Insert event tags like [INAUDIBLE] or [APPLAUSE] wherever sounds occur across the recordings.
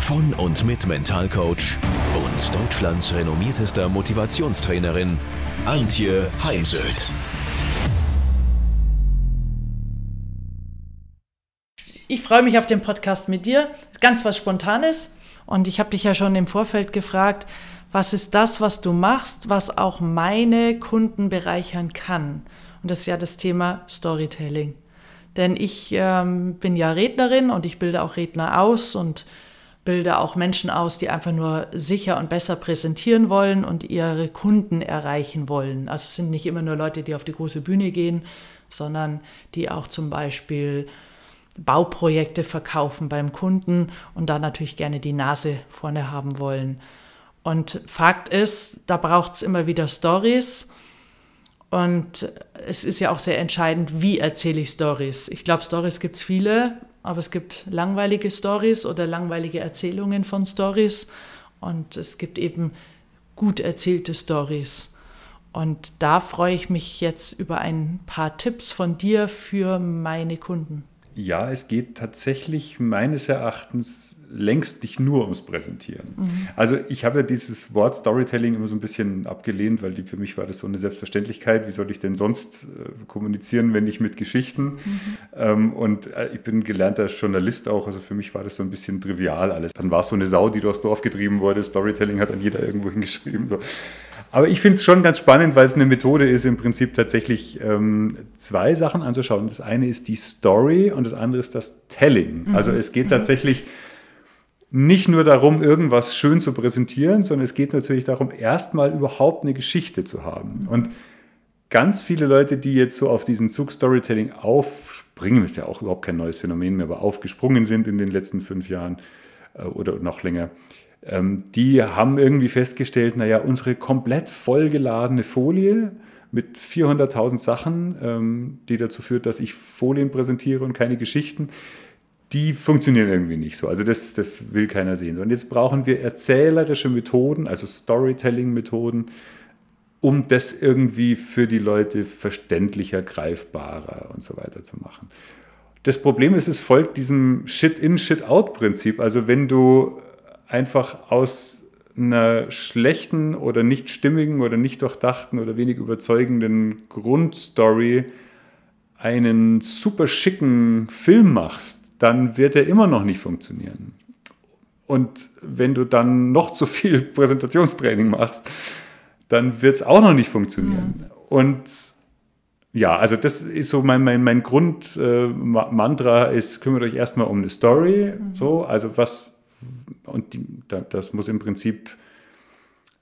von und mit Mentalcoach und Deutschlands renommiertester Motivationstrainerin Antje Heimsöth. Ich freue mich auf den Podcast mit dir. Ganz was Spontanes. Und ich habe dich ja schon im Vorfeld gefragt, was ist das, was du machst, was auch meine Kunden bereichern kann? Und das ist ja das Thema Storytelling. Denn ich ähm, bin ja Rednerin und ich bilde auch Redner aus und bilde auch Menschen aus, die einfach nur sicher und besser präsentieren wollen und ihre Kunden erreichen wollen. Also es sind nicht immer nur Leute, die auf die große Bühne gehen, sondern die auch zum Beispiel Bauprojekte verkaufen beim Kunden und da natürlich gerne die Nase vorne haben wollen. Und Fakt ist, da braucht es immer wieder Stories und es ist ja auch sehr entscheidend, wie erzähle ich Stories. Ich glaube, Stories gibt es viele, aber es gibt langweilige Stories oder langweilige Erzählungen von Stories. Und es gibt eben gut erzählte Stories. Und da freue ich mich jetzt über ein paar Tipps von dir für meine Kunden. Ja, es geht tatsächlich meines Erachtens längst nicht nur ums Präsentieren. Mhm. Also ich habe ja dieses Wort Storytelling immer so ein bisschen abgelehnt, weil die, für mich war das so eine Selbstverständlichkeit. Wie soll ich denn sonst äh, kommunizieren, wenn nicht mit Geschichten? Mhm. Ähm, und äh, ich bin gelernter Journalist auch, also für mich war das so ein bisschen trivial alles. Dann war es so eine Sau, die durchs Dorf getrieben wurde. Storytelling hat dann jeder irgendwo hingeschrieben. So. Aber ich finde es schon ganz spannend, weil es eine Methode ist, im Prinzip tatsächlich ähm, zwei Sachen anzuschauen. Das eine ist die Story und das andere ist das Telling. Mhm. Also es geht mhm. tatsächlich nicht nur darum, irgendwas schön zu präsentieren, sondern es geht natürlich darum, erstmal überhaupt eine Geschichte zu haben. Und ganz viele Leute, die jetzt so auf diesen Zug Storytelling aufspringen, ist ja auch überhaupt kein neues Phänomen mehr, aber aufgesprungen sind in den letzten fünf Jahren äh, oder noch länger, die haben irgendwie festgestellt, naja, unsere komplett vollgeladene Folie mit 400.000 Sachen, ähm, die dazu führt, dass ich Folien präsentiere und keine Geschichten, die funktionieren irgendwie nicht so. Also das, das will keiner sehen. Und jetzt brauchen wir erzählerische Methoden, also Storytelling-Methoden, um das irgendwie für die Leute verständlicher, greifbarer und so weiter zu machen. Das Problem ist, es folgt diesem Shit-in, Shit-out-Prinzip. Also wenn du einfach aus einer schlechten oder nicht stimmigen oder nicht durchdachten oder wenig überzeugenden Grundstory einen super schicken Film machst, dann wird er immer noch nicht funktionieren. Und wenn du dann noch zu viel [LAUGHS] Präsentationstraining machst, dann wird es auch noch nicht funktionieren. Mhm. Und ja, also das ist so mein, mein, mein Grundmantra äh, ist, kümmert euch erstmal um eine Story. Mhm. So, also was und die, das muss im Prinzip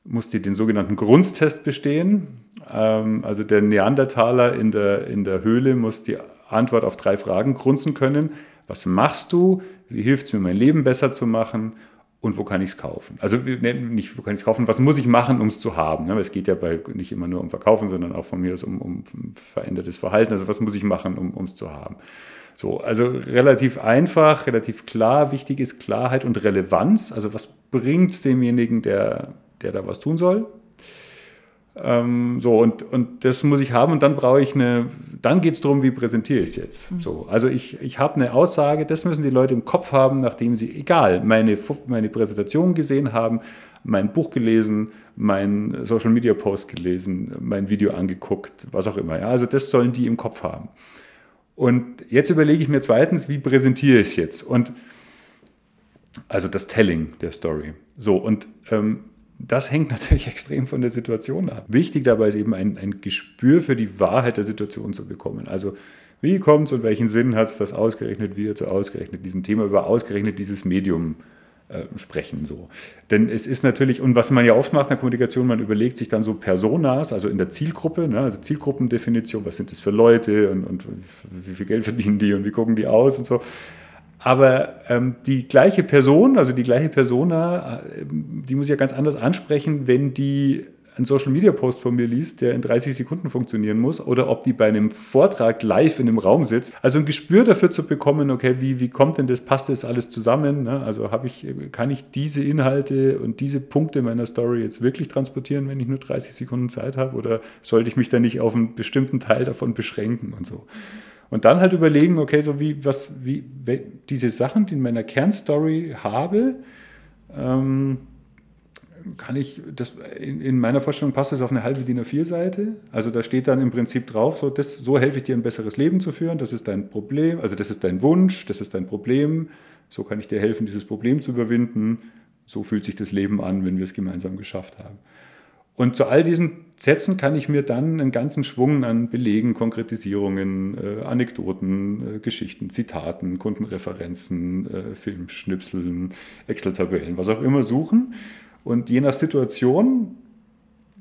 muss die den sogenannten Grunztest bestehen. Ähm, also der Neandertaler in der, in der Höhle muss die Antwort auf drei Fragen grunzen können. Was machst du? Wie hilft es mir, mein Leben besser zu machen? Und wo kann ich es kaufen? Also nicht, wo kann ich es kaufen, was muss ich machen, um es zu haben? Ne? Es geht ja bei, nicht immer nur um Verkaufen, sondern auch von mir aus um, um verändertes Verhalten. Also was muss ich machen, um es zu haben? So, also relativ einfach, relativ klar. Wichtig ist Klarheit und Relevanz. Also was bringt es demjenigen, der, der da was tun soll? Ähm, so, und, und das muss ich haben und dann brauche ich eine, dann geht es darum, wie präsentiere ich es jetzt. Mhm. So, also ich, ich habe eine Aussage, das müssen die Leute im Kopf haben, nachdem sie, egal, meine, meine Präsentation gesehen haben, mein Buch gelesen, mein Social Media Post gelesen, mein Video angeguckt, was auch immer. Ja? Also das sollen die im Kopf haben. Und jetzt überlege ich mir zweitens, wie präsentiere ich es jetzt? Und also das Telling der Story. So, und ähm, das hängt [LAUGHS] natürlich extrem von der Situation ab. Wichtig dabei ist eben ein, ein Gespür für die Wahrheit der Situation zu bekommen. Also wie kommt es und welchen Sinn hat es, dass ausgerechnet wir zu ausgerechnet diesem Thema über ausgerechnet dieses Medium äh, sprechen. So. Denn es ist natürlich, und was man ja oft macht in der Kommunikation, man überlegt sich dann so Personas, also in der Zielgruppe, ne, also Zielgruppendefinition, was sind das für Leute und, und wie viel Geld verdienen die und wie gucken die aus und so. Aber ähm, die gleiche Person, also die gleiche Persona, äh, die muss ich ja ganz anders ansprechen, wenn die einen Social Media Post von mir liest, der in 30 Sekunden funktionieren muss, oder ob die bei einem Vortrag live in einem Raum sitzt. Also ein Gespür dafür zu bekommen, okay, wie, wie kommt denn das, passt das alles zusammen? Ne? Also habe ich, kann ich diese Inhalte und diese Punkte meiner Story jetzt wirklich transportieren, wenn ich nur 30 Sekunden Zeit habe? Oder sollte ich mich da nicht auf einen bestimmten Teil davon beschränken und so? Und dann halt überlegen, okay, so wie, was, wie, diese Sachen, die in meiner Kernstory habe, ähm, kann ich, das, in, in, meiner Vorstellung passt das auf eine halbe DIN A4-Seite. Also da steht dann im Prinzip drauf, so, das, so helfe ich dir ein besseres Leben zu führen, das ist dein Problem, also das ist dein Wunsch, das ist dein Problem, so kann ich dir helfen, dieses Problem zu überwinden, so fühlt sich das Leben an, wenn wir es gemeinsam geschafft haben. Und zu all diesen Sätzen kann ich mir dann einen ganzen Schwung an Belegen, Konkretisierungen, äh, Anekdoten, äh, Geschichten, Zitaten, Kundenreferenzen, äh, Filmschnipseln, Excel-Tabellen, was auch immer suchen. Und je nach Situation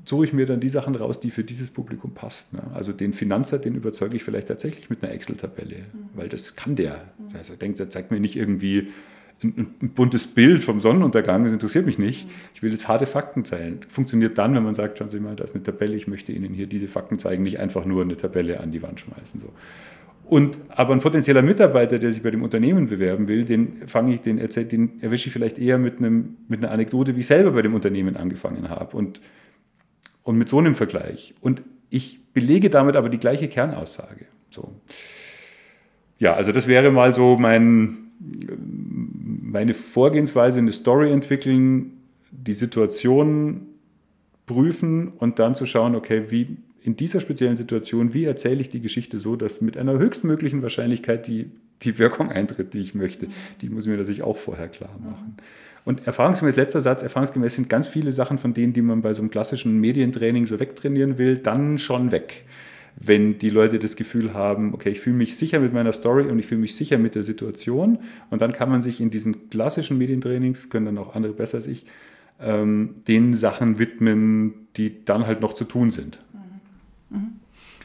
suche ich mir dann die Sachen raus, die für dieses Publikum passen. Ne? Also den Finanzer, den überzeuge ich vielleicht tatsächlich mit einer Excel-Tabelle, mhm. weil das kann der. Also er denkt, er zeigt mir nicht irgendwie ein, ein, buntes Bild vom Sonnenuntergang, das interessiert mich nicht. Mhm. Ich will jetzt harte Fakten zeigen. Funktioniert dann, wenn man sagt, schauen Sie mal, da ist eine Tabelle, ich möchte Ihnen hier diese Fakten zeigen, nicht einfach nur eine Tabelle an die Wand schmeißen. So. Und aber ein potenzieller Mitarbeiter, der sich bei dem Unternehmen bewerben will, den fange ich, den erzähl, den erwische ich vielleicht eher mit, einem, mit einer Anekdote, wie ich selber bei dem Unternehmen angefangen habe und, und mit so einem Vergleich. Und ich belege damit aber die gleiche Kernaussage. So. Ja, also das wäre mal so mein, meine Vorgehensweise, eine Story entwickeln, die Situation prüfen und dann zu schauen, okay, wie in dieser speziellen Situation, wie erzähle ich die Geschichte so, dass mit einer höchstmöglichen Wahrscheinlichkeit die, die Wirkung eintritt, die ich möchte. Die muss ich mir natürlich auch vorher klar machen. Und erfahrungsgemäß, letzter Satz, erfahrungsgemäß sind ganz viele Sachen von denen, die man bei so einem klassischen Medientraining so wegtrainieren will, dann schon weg. Wenn die Leute das Gefühl haben, okay, ich fühle mich sicher mit meiner Story und ich fühle mich sicher mit der Situation. Und dann kann man sich in diesen klassischen Medientrainings, können dann auch andere besser als ich, ähm, den Sachen widmen, die dann halt noch zu tun sind.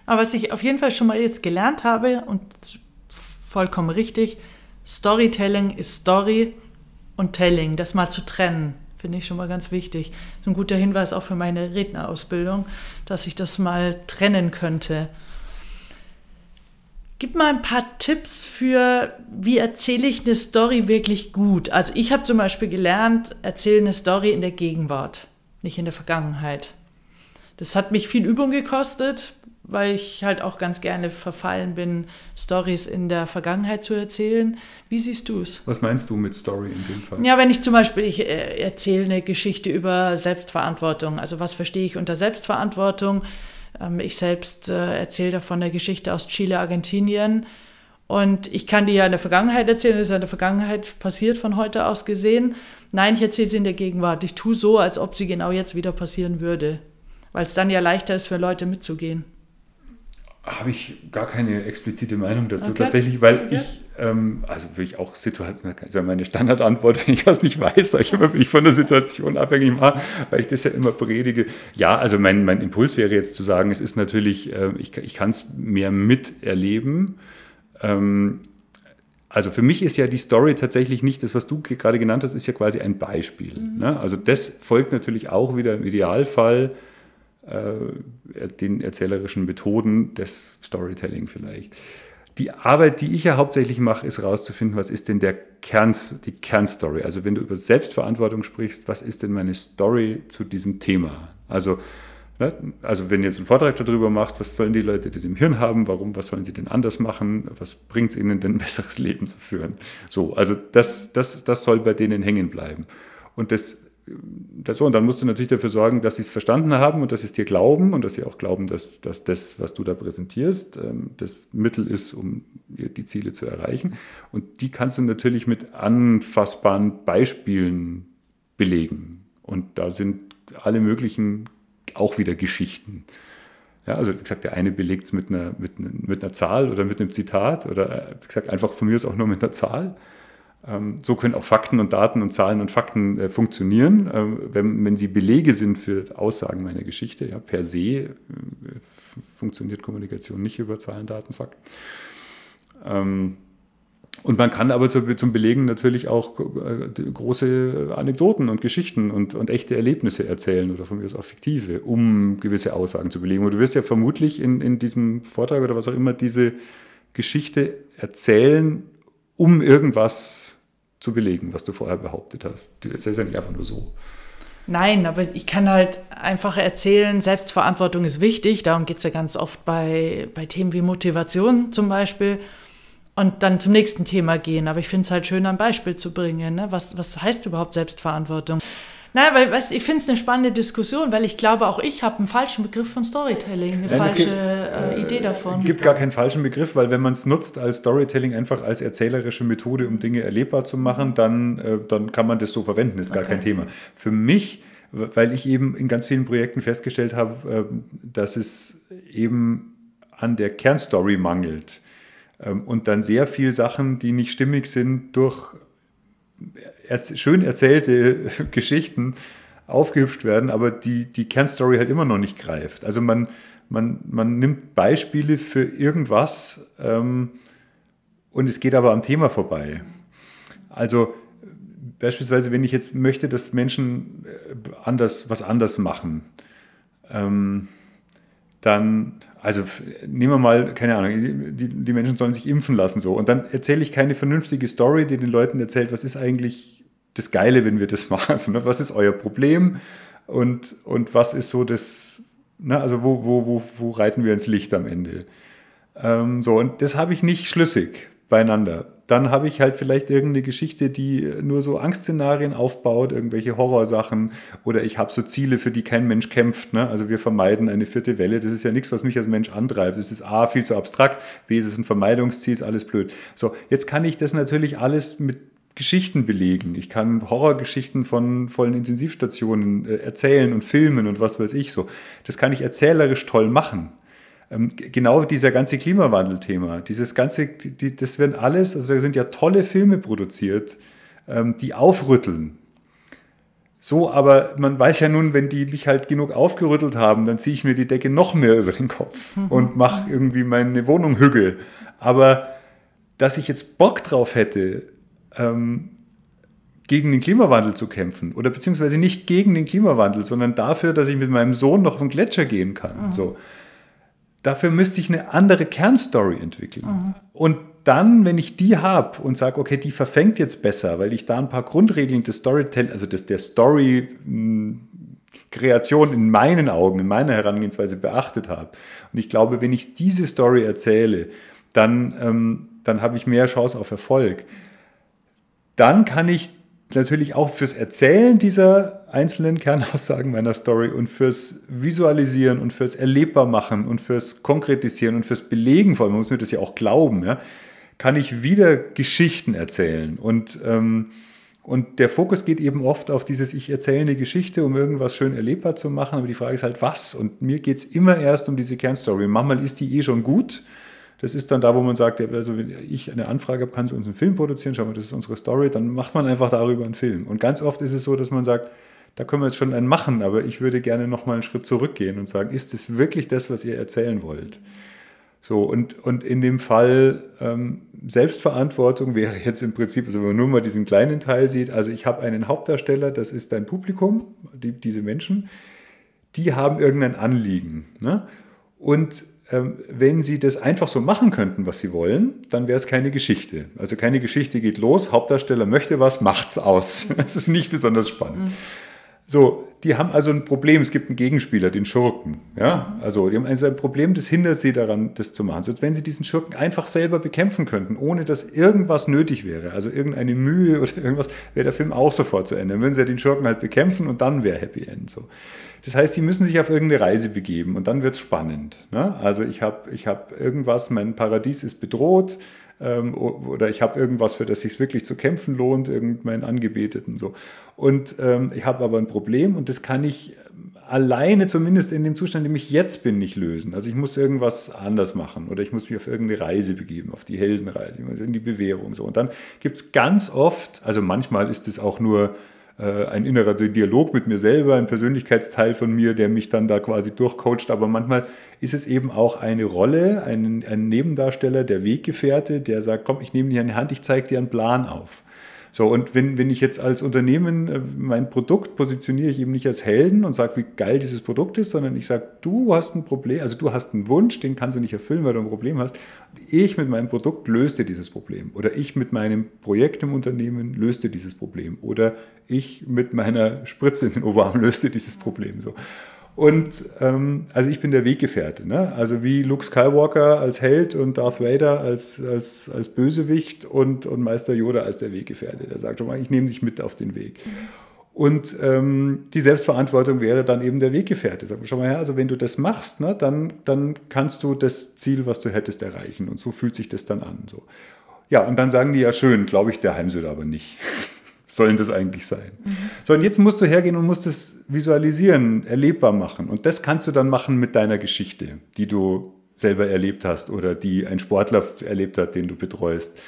Aber was ich auf jeden Fall schon mal jetzt gelernt habe und vollkommen richtig, Storytelling ist Story und Telling, das mal zu trennen, finde ich schon mal ganz wichtig. Das ist ein guter Hinweis auch für meine Rednerausbildung, dass ich das mal trennen könnte. Gib mal ein paar Tipps für, wie erzähle ich eine Story wirklich gut. Also ich habe zum Beispiel gelernt, erzähle eine Story in der Gegenwart, nicht in der Vergangenheit. Das hat mich viel Übung gekostet, weil ich halt auch ganz gerne verfallen bin, Stories in der Vergangenheit zu erzählen. Wie siehst du es? Was meinst du mit Story in dem Fall? Ja, wenn ich zum Beispiel, ich äh, erzähle eine Geschichte über Selbstverantwortung. Also was verstehe ich unter Selbstverantwortung? Ähm, ich selbst äh, erzähle davon eine Geschichte aus Chile, Argentinien. Und ich kann die ja in der Vergangenheit erzählen, das ist ja in der Vergangenheit passiert, von heute aus gesehen. Nein, ich erzähle sie in der Gegenwart. Ich tue so, als ob sie genau jetzt wieder passieren würde. Weil es dann ja leichter ist für Leute mitzugehen habe ich gar keine explizite Meinung dazu okay. tatsächlich, weil okay. ich, ähm, also würde ich auch Situation, das ist ja meine Standardantwort, [LAUGHS] wenn ich was nicht weiß, sage ich immer, bin ich von der Situation abhängig mache, weil ich das ja immer predige. Ja, also mein, mein Impuls wäre jetzt zu sagen, es ist natürlich, äh, ich, ich kann es mehr miterleben. Ähm, also für mich ist ja die Story tatsächlich nicht das, was du gerade genannt hast, ist ja quasi ein Beispiel. Mhm. Ne? Also das folgt natürlich auch wieder im Idealfall äh, den erzählerischen Methoden des Storytelling vielleicht. Die Arbeit, die ich ja hauptsächlich mache, ist herauszufinden, was ist denn der Kern, die Kernstory. Also wenn du über Selbstverantwortung sprichst, was ist denn meine Story zu diesem Thema? Also, ne, also wenn du jetzt einen Vortrag darüber machst, was sollen die Leute denn im Hirn haben, warum, was sollen sie denn anders machen, was bringt es ihnen denn ein besseres Leben zu führen? So, also das, das, das soll bei denen hängen bleiben. Und das das so, und dann musst du natürlich dafür sorgen, dass sie es verstanden haben und dass sie es dir glauben und dass sie auch glauben, dass, dass das, was du da präsentierst, ähm, das Mittel ist, um die Ziele zu erreichen. Und die kannst du natürlich mit anfassbaren Beispielen belegen. Und da sind alle möglichen auch wieder Geschichten. Ja, also wie gesagt, der eine belegt es mit einer, mit, mit einer Zahl oder mit einem Zitat oder äh, wie gesagt, einfach von mir ist auch nur mit einer Zahl. Ähm, so können auch Fakten und Daten und Zahlen und Fakten äh, funktionieren, ähm, wenn, wenn sie Belege sind für Aussagen meiner Geschichte. Ja, per se äh, funktioniert Kommunikation nicht über Zahlen, Daten, Fakten. Ähm, Und man kann aber zum Belegen natürlich auch äh, große Anekdoten und Geschichten und, und echte Erlebnisse erzählen oder von mir aus auch fiktive, um gewisse Aussagen zu belegen. Und du wirst ja vermutlich in, in diesem Vortrag oder was auch immer diese Geschichte erzählen, um irgendwas zu belegen, was du vorher behauptet hast. Du erzählst ja nicht einfach nur so. Nein, aber ich kann halt einfach erzählen, Selbstverantwortung ist wichtig. Darum geht es ja ganz oft bei, bei Themen wie Motivation zum Beispiel und dann zum nächsten Thema gehen. Aber ich finde es halt schön, ein Beispiel zu bringen. Ne? Was, was heißt überhaupt Selbstverantwortung? Nein, weil weißt, ich finde es eine spannende Diskussion, weil ich glaube, auch ich habe einen falschen Begriff von Storytelling, eine Nein, falsche gibt, äh, Idee davon. Es gibt gar keinen falschen Begriff, weil wenn man es nutzt als Storytelling einfach als erzählerische Methode, um Dinge erlebbar zu machen, dann, äh, dann kann man das so verwenden, ist gar okay. kein Thema. Für mich, weil ich eben in ganz vielen Projekten festgestellt habe, äh, dass es eben an der Kernstory mangelt ähm, und dann sehr viel Sachen, die nicht stimmig sind, durch schön erzählte [LAUGHS] Geschichten aufgehübscht werden, aber die, die Kernstory halt immer noch nicht greift. Also man, man, man nimmt Beispiele für irgendwas ähm, und es geht aber am Thema vorbei. Also beispielsweise, wenn ich jetzt möchte, dass Menschen äh, anders, was anders machen, ähm, dann, also nehmen wir mal, keine Ahnung, die, die Menschen sollen sich impfen lassen so. Und dann erzähle ich keine vernünftige Story, die den Leuten erzählt, was ist eigentlich das Geile, wenn wir das [LAUGHS] machen. Ne, was ist euer Problem und, und was ist so das, ne, also wo, wo, wo, wo reiten wir ins Licht am Ende? Ähm, so, und das habe ich nicht schlüssig beieinander dann habe ich halt vielleicht irgendeine Geschichte, die nur so Angstszenarien aufbaut, irgendwelche Horrorsachen oder ich habe so Ziele, für die kein Mensch kämpft. Ne? Also wir vermeiden eine vierte Welle. Das ist ja nichts, was mich als Mensch antreibt. Das ist A, viel zu abstrakt, B, es ist ein Vermeidungsziel, ist alles blöd. So, jetzt kann ich das natürlich alles mit Geschichten belegen. Ich kann Horrorgeschichten von vollen Intensivstationen äh, erzählen und filmen und was weiß ich so. Das kann ich erzählerisch toll machen. Ähm, genau dieser ganze Klimawandelthema, dieses ganze, die, das werden alles, also da sind ja tolle Filme produziert, ähm, die aufrütteln. So, aber man weiß ja nun, wenn die mich halt genug aufgerüttelt haben, dann ziehe ich mir die Decke noch mehr über den Kopf mhm. und mache irgendwie meine Wohnung hügel. Aber dass ich jetzt Bock drauf hätte, ähm, gegen den Klimawandel zu kämpfen oder beziehungsweise nicht gegen den Klimawandel, sondern dafür, dass ich mit meinem Sohn noch auf den Gletscher gehen kann. Mhm. So Dafür müsste ich eine andere Kernstory entwickeln. Mhm. Und dann, wenn ich die habe und sage, okay, die verfängt jetzt besser, weil ich da ein paar Grundregeln des Storytelling, also des, der Story-Kreation hm, in meinen Augen, in meiner Herangehensweise beachtet habe. Und ich glaube, wenn ich diese Story erzähle, dann, ähm, dann habe ich mehr Chance auf Erfolg. Dann kann ich natürlich auch fürs Erzählen dieser einzelnen Kernaussagen meiner Story und fürs Visualisieren und fürs Erlebbar machen und fürs Konkretisieren und fürs Belegen, vor allem man muss mir das ja auch glauben, ja, kann ich wieder Geschichten erzählen. Und, ähm, und der Fokus geht eben oft auf dieses, ich erzähle eine Geschichte, um irgendwas schön erlebbar zu machen, aber die Frage ist halt, was? Und mir geht es immer erst um diese Kernstory. Manchmal ist die eh schon gut das ist dann da, wo man sagt, also wenn ich eine Anfrage habe, kannst du uns einen Film produzieren, schau mal, das ist unsere Story, dann macht man einfach darüber einen Film. Und ganz oft ist es so, dass man sagt, da können wir jetzt schon einen machen, aber ich würde gerne noch mal einen Schritt zurückgehen und sagen, ist das wirklich das, was ihr erzählen wollt? So, und, und in dem Fall ähm, Selbstverantwortung wäre jetzt im Prinzip, also wenn man nur mal diesen kleinen Teil sieht, also ich habe einen Hauptdarsteller, das ist dein Publikum, die, diese Menschen, die haben irgendein Anliegen. Ne? Und wenn sie das einfach so machen könnten, was sie wollen, dann wäre es keine Geschichte. Also keine Geschichte geht los, Hauptdarsteller möchte was, macht's aus. [LAUGHS] Das ist nicht besonders spannend. Mhm. So, die haben also ein Problem, es gibt einen Gegenspieler, den Schurken. Ja? Also die haben also ein Problem, das hindert sie daran, das zu machen. So, wenn sie diesen Schurken einfach selber bekämpfen könnten, ohne dass irgendwas nötig wäre, also irgendeine Mühe [LAUGHS] oder irgendwas, wäre der Film auch sofort zu Ende. Dann würden sie ja den Schurken halt bekämpfen und dann wäre Happy End. So. Das heißt, sie müssen sich auf irgendeine Reise begeben und dann wird es spannend. Ne? Also ich habe ich hab irgendwas, mein Paradies ist bedroht ähm, oder ich habe irgendwas, für das sich wirklich zu kämpfen lohnt, irgendeinen Angebeteten so. Und ähm, ich habe aber ein Problem und das kann ich alleine, zumindest in dem Zustand, in dem ich jetzt bin, nicht lösen. Also ich muss irgendwas anders machen oder ich muss mich auf irgendeine Reise begeben, auf die Heldenreise, in die Bewährung so. Und dann gibt es ganz oft, also manchmal ist es auch nur ein innerer Dialog mit mir selber, ein Persönlichkeitsteil von mir, der mich dann da quasi durchcoacht. Aber manchmal ist es eben auch eine Rolle, ein, ein Nebendarsteller, der Weggefährte, der sagt, komm, ich nehme an die Hand, ich zeige dir einen Plan auf. So, und wenn, wenn ich jetzt als Unternehmen äh, mein Produkt positioniere ich eben nicht als Helden und sage, wie geil dieses Produkt ist, sondern ich sage, du hast ein Problem, also du hast einen Wunsch, den kannst du nicht erfüllen, weil du ein Problem hast. Ich mit meinem Produkt dir dieses Problem. Oder ich mit meinem Projekt im Unternehmen dir dieses Problem. Oder ich mit meiner Spritze in den Oberarm [LAUGHS] dir dieses Problem. So. Und ähm, also ich bin der Weggefährte. Ne? Also wie Luke Skywalker als Held und Darth Vader als, als, als Bösewicht und, und Meister Yoda als der Weggefährte. Der sagt schon mal, ich nehme dich mit auf den Weg. Und ähm, die Selbstverantwortung wäre dann eben der Weggefährte. Sag mal, schau mal her, also wenn du das machst, ne, dann, dann kannst du das Ziel, was du hättest, erreichen. Und so fühlt sich das dann an. So. Ja, und dann sagen die ja schön, glaube ich, der Heimsöder aber nicht [LAUGHS] sollen das eigentlich sein? Mhm. So, und jetzt musst du hergehen und musst es visualisieren, erlebbar machen. Und das kannst du dann machen mit deiner Geschichte, die du selber erlebt hast oder die ein Sportler erlebt hat, den du betreust.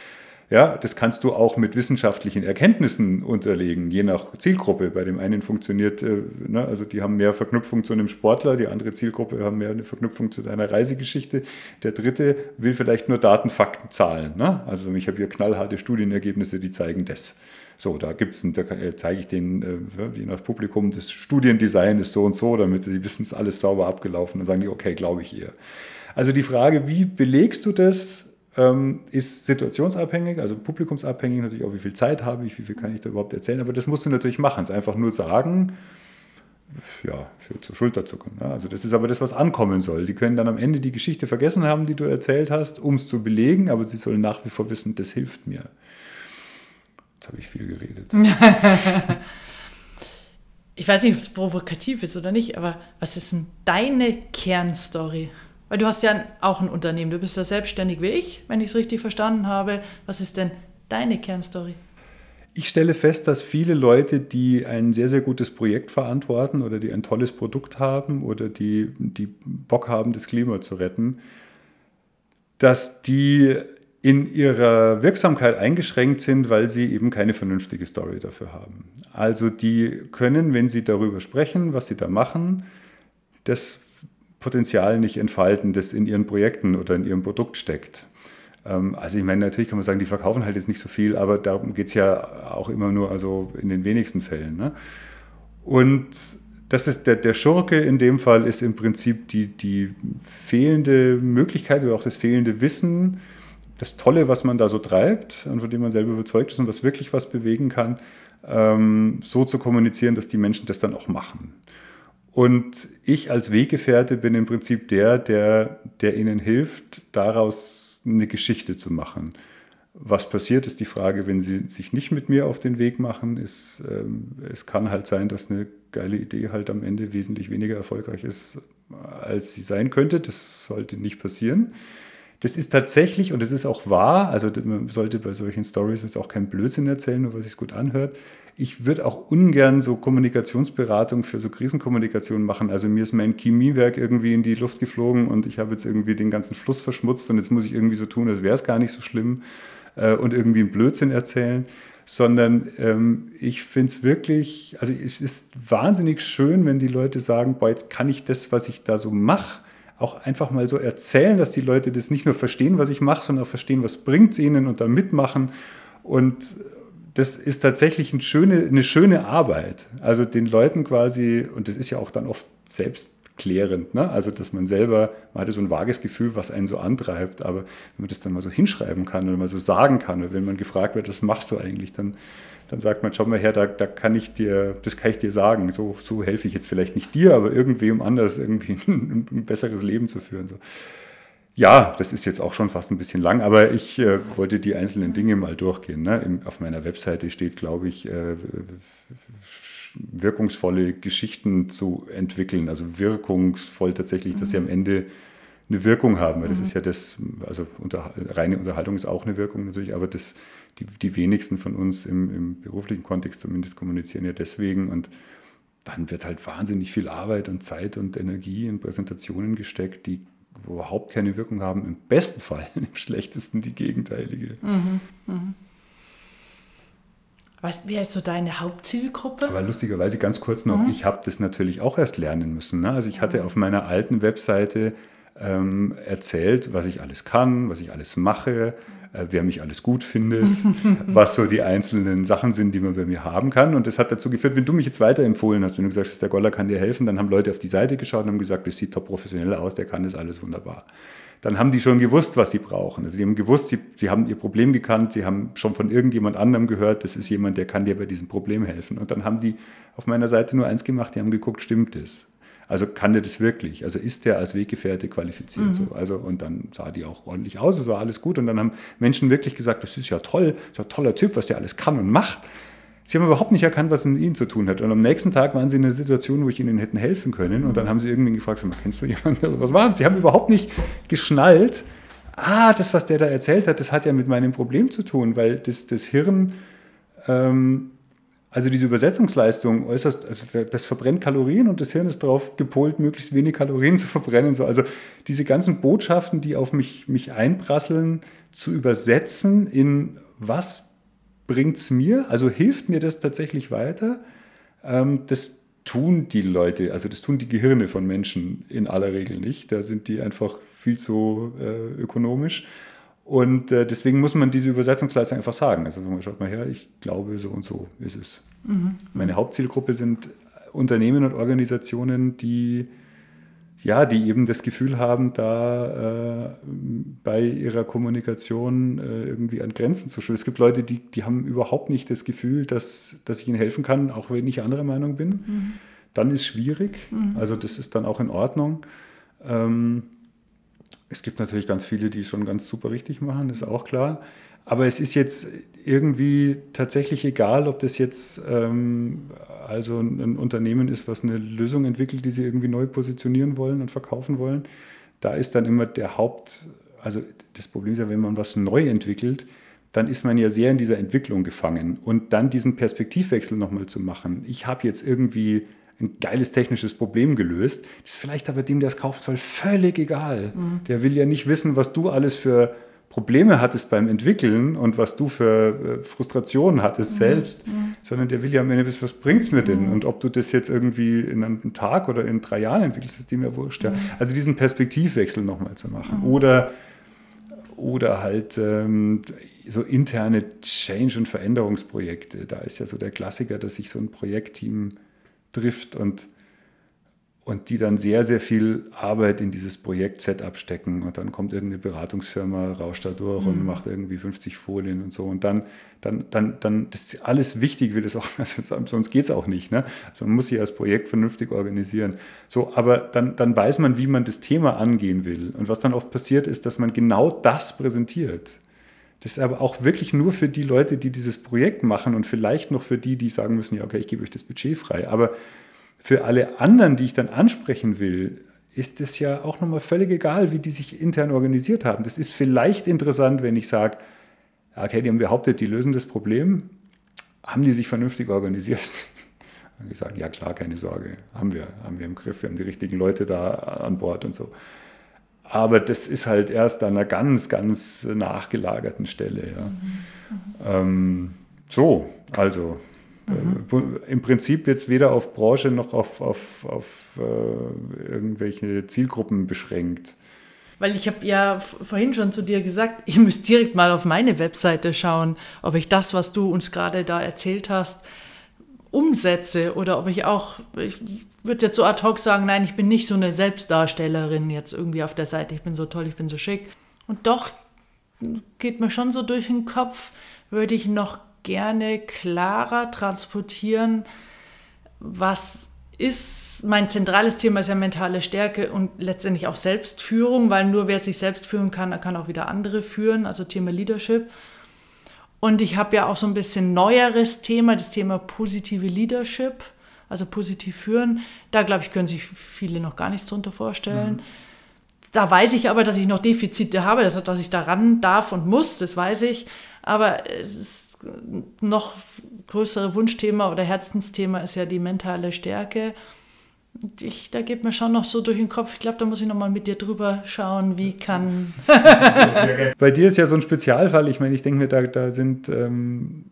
Ja, das kannst du auch mit wissenschaftlichen Erkenntnissen unterlegen, je nach Zielgruppe. Bei dem einen funktioniert, äh, ne, also die haben mehr Verknüpfung zu einem Sportler, die andere Zielgruppe haben mehr eine Verknüpfung zu deiner Reisegeschichte. Der dritte will vielleicht nur Daten, Fakten, Zahlen. Ne? Also ich habe hier knallharte Studienergebnisse, die zeigen das. So, da gibt's, da äh, zeige ich denen, äh, je nach Publikum, das Studiendesign ist so und so, damit sie wissen, es ist alles sauber abgelaufen. Dann sagen die, okay, glaube ich ihr. Also die Frage, wie belegst du das, ähm, ist situationsabhängig, also publikumsabhängig, natürlich auch, wie viel Zeit habe ich, wie viel kann ich da überhaupt erzählen, aber das musst du natürlich machen. Es einfach nur sagen, ja, für zur Schulterzucken. Ne? Also das ist aber das, was ankommen soll. Die können dann am Ende die Geschichte vergessen haben, die du erzählt hast, um es zu belegen, aber sie sollen nach wie vor wissen, das hilft mir. Jetzt habe ich viel geredet. [LAUGHS] ich weiß nicht, ob es provokativ ist oder nicht, aber was ist denn deine Kernstory? Weil du hast ja auch ein Unternehmen, du bist ja selbstständig wie ich, wenn ich es richtig verstanden habe. Was ist denn deine Kernstory? Ich stelle fest, dass viele Leute, die ein sehr, sehr gutes Projekt verantworten oder die ein tolles Produkt haben oder die, die Bock haben, das Klima zu retten, dass die in ihrer Wirksamkeit eingeschränkt sind, weil sie eben keine vernünftige Story dafür haben. Also die können, wenn sie darüber sprechen, was sie da machen, das Potenzial nicht entfalten, das in ihren Projekten oder in ihrem Produkt steckt. Ähm, also ich meine, natürlich kann man sagen, die verkaufen halt jetzt nicht so viel, aber darum geht es ja auch immer nur also in den wenigsten Fällen. Ne? Und das ist der, der Schurke in dem Fall ist im Prinzip die, die fehlende Möglichkeit oder auch das fehlende Wissen, das Tolle, was man da so treibt und von dem man selber überzeugt ist und was wirklich was bewegen kann, ähm, so zu kommunizieren, dass die Menschen das dann auch machen. Und ich als Weggefährte bin im Prinzip der, der, der ihnen hilft, daraus eine Geschichte zu machen. Was passiert, ist die Frage, wenn sie sich nicht mit mir auf den Weg machen. Ist, ähm, es kann halt sein, dass eine geile Idee halt am Ende wesentlich weniger erfolgreich ist, als sie sein könnte. Das sollte nicht passieren das ist tatsächlich, und das ist auch wahr, also man sollte bei solchen Stories jetzt auch keinen Blödsinn erzählen, nur weil es gut anhört. Ich würde auch ungern so Kommunikationsberatung für so Krisenkommunikation machen. Also mir ist mein Chemiewerk irgendwie in die Luft geflogen und ich habe jetzt irgendwie den ganzen Fluss verschmutzt und jetzt muss ich irgendwie so tun, als wäre es gar nicht so schlimm äh, und irgendwie einen Blödsinn erzählen sondern ähm, ich finde es wirklich, also es ist wahnsinnig schön, wenn die Leute sagen, boah, jetzt kann ich das, was ich da so mache, auch einfach mal so erzählen, dass die Leute das nicht nur verstehen, was ich mache, sondern auch verstehen, was bringt es ihnen und da mitmachen. Und das ist tatsächlich eine schöne, eine schöne Arbeit. Also den Leuten quasi, und das ist ja auch dann oft selbstklärend, ne? also dass man selber, man hatte so ein vages Gefühl, was einen so antreibt, aber wenn man das dann mal so hinschreiben kann oder mal so sagen kann, oder wenn man gefragt wird, was machst du eigentlich, dann dann sagt man, schau mal her, da, da kann ich dir, das kann ich dir sagen. So, so helfe ich jetzt vielleicht nicht dir, aber irgendwem anders irgendwie [LAUGHS] ein, ein besseres Leben zu führen. So. Ja, das ist jetzt auch schon fast ein bisschen lang, aber ich äh, wollte die einzelnen Dinge mal durchgehen. Ne? Im, auf meiner Webseite steht, glaube ich, äh, wirkungsvolle Geschichten zu entwickeln. Also wirkungsvoll tatsächlich, dass sie am Ende eine Wirkung haben. Weil das mhm. ist ja das, also unter, reine Unterhaltung ist auch eine Wirkung natürlich, aber das, die, die wenigsten von uns im, im beruflichen Kontext zumindest kommunizieren ja deswegen und dann wird halt wahnsinnig viel Arbeit und Zeit und Energie in Präsentationen gesteckt, die überhaupt keine Wirkung haben. Im besten Fall, [LAUGHS] im schlechtesten die gegenteilige. Mhm, mh. Was, wer ist so deine Hauptzielgruppe? Aber lustigerweise ganz kurz noch, mhm. ich habe das natürlich auch erst lernen müssen. Ne? Also ich hatte auf meiner alten Webseite ähm, erzählt, was ich alles kann, was ich alles mache, äh, wer mich alles gut findet, [LAUGHS] was so die einzelnen Sachen sind, die man bei mir haben kann. Und das hat dazu geführt, wenn du mich jetzt weiterempfohlen hast, wenn du gesagt hast, der Goller kann dir helfen, dann haben Leute auf die Seite geschaut und haben gesagt, das sieht top professionell aus, der kann das alles wunderbar dann haben die schon gewusst, was sie brauchen. Also die haben gewusst, sie, sie haben ihr Problem gekannt, sie haben schon von irgendjemand anderem gehört, das ist jemand, der kann dir bei diesem Problem helfen. Und dann haben die auf meiner Seite nur eins gemacht, die haben geguckt, stimmt das? Also kann der das wirklich? Also ist der als Weggefährte qualifiziert? Mhm. So? Also, und dann sah die auch ordentlich aus, es war alles gut. Und dann haben Menschen wirklich gesagt, das ist ja toll, das ist ja ein toller Typ, was der alles kann und macht. Sie haben überhaupt nicht erkannt, was mit ihnen zu tun hat. Und am nächsten Tag waren sie in einer Situation, wo ich ihnen hätten helfen können. Und dann haben sie irgendwie gefragt, mal, kennst du jemanden? Was war das? Sie haben überhaupt nicht geschnallt, ah, das, was der da erzählt hat, das hat ja mit meinem Problem zu tun, weil das, das Hirn, ähm, also diese Übersetzungsleistung äußerst, also das verbrennt Kalorien und das Hirn ist darauf gepolt, möglichst wenig Kalorien [LAUGHS] zu verbrennen. So. Also diese ganzen Botschaften, die auf mich, mich einprasseln, zu übersetzen in was bringt es mir? Also hilft mir das tatsächlich weiter? Ähm, das tun die Leute, also das tun die Gehirne von Menschen in aller Regel nicht. Da sind die einfach viel zu äh, ökonomisch. Und äh, deswegen muss man diese Übersetzungsleistung einfach sagen. Also schaut mal her, ich glaube, so und so ist es. Mhm. Meine Hauptzielgruppe sind Unternehmen und Organisationen, die ja, die eben das Gefühl haben, da äh, bei ihrer Kommunikation äh, irgendwie an Grenzen zu stoßen. Es gibt Leute, die, die haben überhaupt nicht das Gefühl, dass, dass ich ihnen helfen kann, auch wenn ich anderer Meinung bin. Mhm. Dann ist schwierig. Mhm. Also das ist dann auch in Ordnung. Ähm, es gibt natürlich ganz viele, die schon ganz super richtig machen, ist auch klar. Aber es ist jetzt irgendwie tatsächlich egal, ob das jetzt ähm, also ein Unternehmen ist, was eine Lösung entwickelt, die sie irgendwie neu positionieren wollen und verkaufen wollen. Da ist dann immer der Haupt, also das Problem ist ja, wenn man was neu entwickelt, dann ist man ja sehr in dieser Entwicklung gefangen. Und dann diesen Perspektivwechsel nochmal zu machen. Ich habe jetzt irgendwie ein geiles technisches Problem gelöst, ist vielleicht aber dem, der es kaufen soll, völlig egal. Mhm. Der will ja nicht wissen, was du alles für Probleme hattest beim Entwickeln und was du für äh, Frustrationen hattest mhm. selbst, mhm. sondern der will ja am Ende wissen, was bringt es mir denn? Mhm. Und ob du das jetzt irgendwie in einem Tag oder in drei Jahren entwickelst, ist dem ja wurscht. Ja. Mhm. Also diesen Perspektivwechsel nochmal zu machen. Mhm. Oder, oder halt ähm, so interne Change- und Veränderungsprojekte. Da ist ja so der Klassiker, dass sich so ein Projektteam trifft und und die dann sehr, sehr viel Arbeit in dieses Projekt-Setup stecken. Und dann kommt irgendeine Beratungsfirma, rauscht da durch mhm. und macht irgendwie 50 Folien und so. Und dann, dann, dann, dann, das ist alles wichtig, will das auch, also [LAUGHS] sonst geht es auch nicht. Ne? Also man muss sich als Projekt vernünftig organisieren. So, aber dann, dann weiß man, wie man das Thema angehen will. Und was dann oft passiert, ist, dass man genau das präsentiert. Das ist aber auch wirklich nur für die Leute, die dieses Projekt machen und vielleicht noch für die, die sagen müssen, ja, okay, ich gebe euch das Budget frei. Aber für alle anderen, die ich dann ansprechen will, ist es ja auch nochmal völlig egal, wie die sich intern organisiert haben. Das ist vielleicht interessant, wenn ich sage, okay, die haben behauptet, die lösen das Problem. Haben die sich vernünftig organisiert? [LAUGHS] Und ich sage, ja klar, keine Sorge, haben wir, haben wir im Griff, wir haben die richtigen Leute da an Bord und so. Aber das ist halt erst an einer ganz, ganz nachgelagerten Stelle. Ja. Mhm. Ähm, so, also Mhm. Im Prinzip jetzt weder auf Branche noch auf, auf, auf äh, irgendwelche Zielgruppen beschränkt. Weil ich habe ja vorhin schon zu dir gesagt, ihr müsst direkt mal auf meine Webseite schauen, ob ich das, was du uns gerade da erzählt hast, umsetze oder ob ich auch, ich würde jetzt so ad hoc sagen, nein, ich bin nicht so eine Selbstdarstellerin jetzt irgendwie auf der Seite, ich bin so toll, ich bin so schick. Und doch geht mir schon so durch den Kopf, würde ich noch gerne klarer transportieren, was ist, mein zentrales Thema ist ja mentale Stärke und letztendlich auch Selbstführung, weil nur wer sich selbst führen kann, kann auch wieder andere führen, also Thema Leadership. Und ich habe ja auch so ein bisschen neueres Thema, das Thema positive Leadership, also positiv führen. Da glaube ich, können sich viele noch gar nichts drunter vorstellen. Mhm. Da weiß ich aber, dass ich noch Defizite habe, also dass ich daran darf und muss, das weiß ich. Aber es ist noch größere Wunschthema oder Herzensthema ist ja die mentale Stärke. Ich, da geht mir schon noch so durch den Kopf. Ich glaube, da muss ich noch mal mit dir drüber schauen, wie kann. [LAUGHS] Bei dir ist ja so ein Spezialfall. Ich meine, ich denke mir, da, da sind, ähm,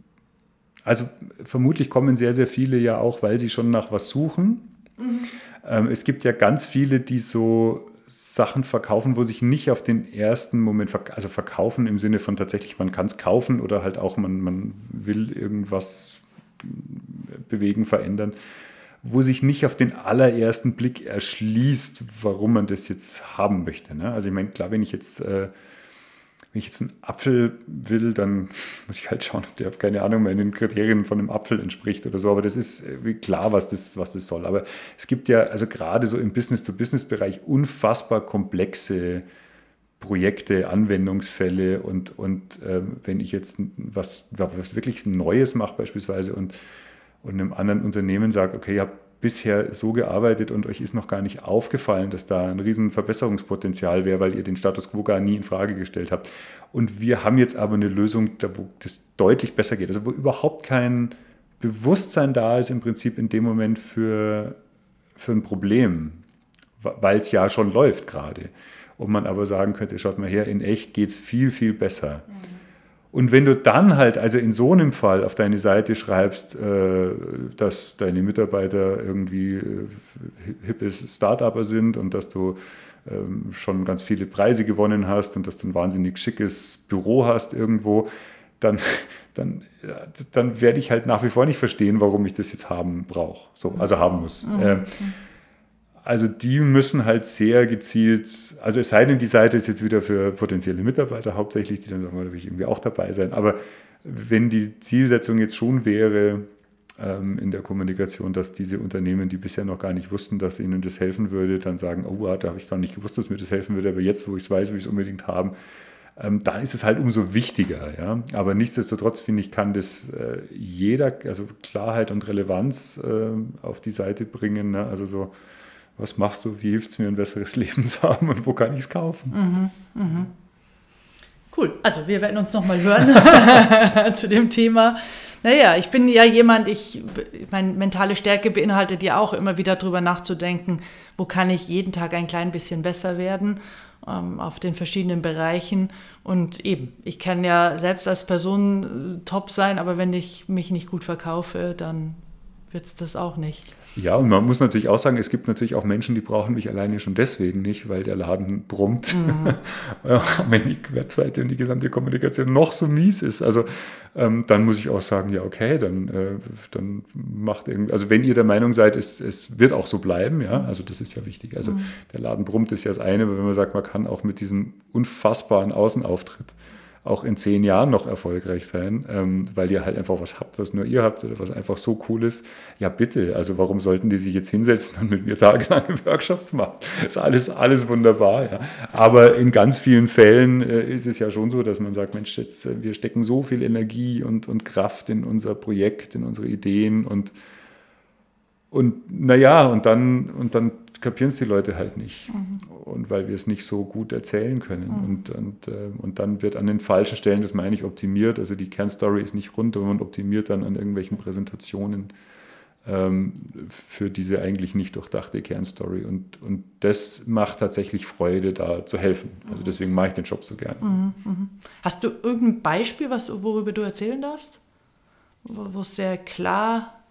Also vermutlich kommen sehr, sehr viele ja auch, weil sie schon nach was suchen. Mhm. Es gibt ja ganz viele, die so Sachen verkaufen, wo sich nicht auf den ersten Moment, verk also verkaufen im Sinne von tatsächlich, man kann es kaufen oder halt auch man, man will irgendwas bewegen, verändern, wo sich nicht auf den allerersten Blick erschließt, warum man das jetzt haben möchte. Ne? Also ich meine, klar, wenn ich jetzt äh, wenn ich jetzt einen Apfel will, dann muss ich halt schauen, ob der, keine Ahnung, meinen Kriterien von einem Apfel entspricht oder so. Aber das ist äh, klar, was das, was das soll. Aber es gibt ja, also gerade so im Business-to-Business-Bereich unfassbar komplexe Projekte, Anwendungsfälle und, und ähm, wenn ich jetzt was, was wirklich Neues mache beispielsweise und, und einem anderen Unternehmen sage, okay, ich habe bisher so gearbeitet und euch ist noch gar nicht aufgefallen, dass da ein riesen Verbesserungspotenzial wäre, weil ihr den Status quo gar nie in Frage gestellt habt. Und wir haben jetzt aber eine Lösung, wo das deutlich besser geht. Also wo überhaupt kein Bewusstsein da ist im Prinzip in dem Moment für, für ein Problem, weil es ja schon läuft gerade. Und man aber sagen könnte, schaut mal her, in echt geht es viel, viel besser. Mhm. Und wenn du dann halt, also in so einem Fall auf deine Seite schreibst, äh, dass deine Mitarbeiter irgendwie äh, hippe Start-Upper sind und dass du ähm, schon ganz viele Preise gewonnen hast und dass du ein wahnsinnig schickes Büro hast irgendwo, dann, [LAUGHS] dann, dann werde ich halt nach wie vor nicht verstehen, warum ich das jetzt haben brauche, so, also haben muss. Mhm. Also die müssen halt sehr gezielt, also es sei denn, die Seite ist jetzt wieder für potenzielle Mitarbeiter hauptsächlich, die dann sagen, da will ich irgendwie auch dabei sein. Aber wenn die Zielsetzung jetzt schon wäre ähm, in der Kommunikation, dass diese Unternehmen, die bisher noch gar nicht wussten, dass ihnen das helfen würde, dann sagen, oh, da habe ich gar nicht gewusst, dass mir das helfen würde, aber jetzt, wo ich es weiß, will ich es unbedingt haben, ähm, dann ist es halt umso wichtiger. Ja? Aber nichtsdestotrotz finde ich, kann das äh, jeder, also Klarheit und Relevanz äh, auf die Seite bringen. Ne? Also so was machst du, wie hilft es mir, ein besseres [LAUGHS] Leben zu haben und wo kann ich es kaufen? Mhm, mh. Cool, also wir werden uns nochmal hören [LAUGHS] zu dem Thema. Naja, ich bin ja jemand, ich, meine mentale Stärke beinhaltet ja auch immer wieder darüber nachzudenken, wo kann ich jeden Tag ein klein bisschen besser werden ähm, auf den verschiedenen Bereichen. Und eben, ich kann ja selbst als Person äh, top sein, aber wenn ich mich nicht gut verkaufe, dann wird es das auch nicht. Ja, und man muss natürlich auch sagen, es gibt natürlich auch Menschen, die brauchen mich alleine schon deswegen nicht, weil der Laden brummt, mhm. [LAUGHS] wenn die Webseite und die gesamte Kommunikation noch so mies ist. Also ähm, dann muss ich auch sagen, ja, okay, dann, äh, dann macht irgendwie, also wenn ihr der Meinung seid, es, es wird auch so bleiben, ja, also das ist ja wichtig. Also mhm. der Laden brummt ist ja das eine, aber wenn man sagt, man kann auch mit diesem unfassbaren Außenauftritt auch in zehn Jahren noch erfolgreich sein, ähm, weil ihr halt einfach was habt, was nur ihr habt oder was einfach so cool ist. Ja, bitte. Also warum sollten die sich jetzt hinsetzen und mit mir tagelange [LAUGHS] Workshops machen? Ist alles, alles wunderbar. Ja. Aber in ganz vielen Fällen äh, ist es ja schon so, dass man sagt, Mensch, jetzt, äh, wir stecken so viel Energie und, und Kraft in unser Projekt, in unsere Ideen und und naja, und dann, und dann kapieren es die Leute halt nicht. Mhm. Und weil wir es nicht so gut erzählen können. Mhm. Und, und, äh, und dann wird an den falschen Stellen, das meine ich, optimiert. Also die Kernstory ist nicht rund, aber man optimiert dann an irgendwelchen Präsentationen ähm, für diese eigentlich nicht durchdachte Kernstory. Und, und das macht tatsächlich Freude, da zu helfen. Also mhm. deswegen mache ich den Job so gern. Mhm, mhm. Hast du irgendein Beispiel, was, worüber du erzählen darfst? Wo es sehr klar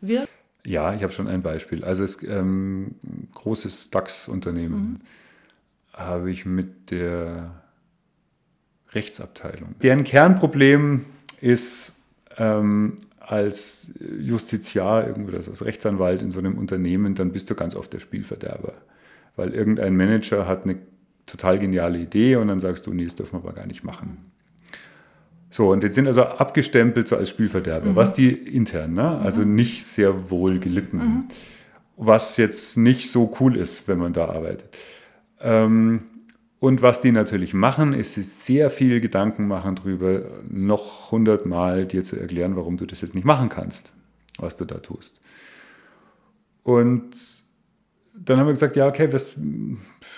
wird? Ja, ich habe schon ein Beispiel. Also es ähm, großes DAX-Unternehmen mhm. habe ich mit der Rechtsabteilung. Deren Kernproblem ist ähm, als Justiziar, irgendwo das als Rechtsanwalt in so einem Unternehmen, dann bist du ganz oft der Spielverderber. Weil irgendein Manager hat eine total geniale Idee und dann sagst du, nee, das dürfen wir aber gar nicht machen. So, und jetzt sind also abgestempelt so als Spielverderber, mhm. was die intern, ne? also mhm. nicht sehr wohl gelitten, mhm. was jetzt nicht so cool ist, wenn man da arbeitet. Ähm, und was die natürlich machen, ist sie sehr viel Gedanken machen darüber, noch hundertmal dir zu erklären, warum du das jetzt nicht machen kannst, was du da tust. Und dann haben wir gesagt, ja, okay, was,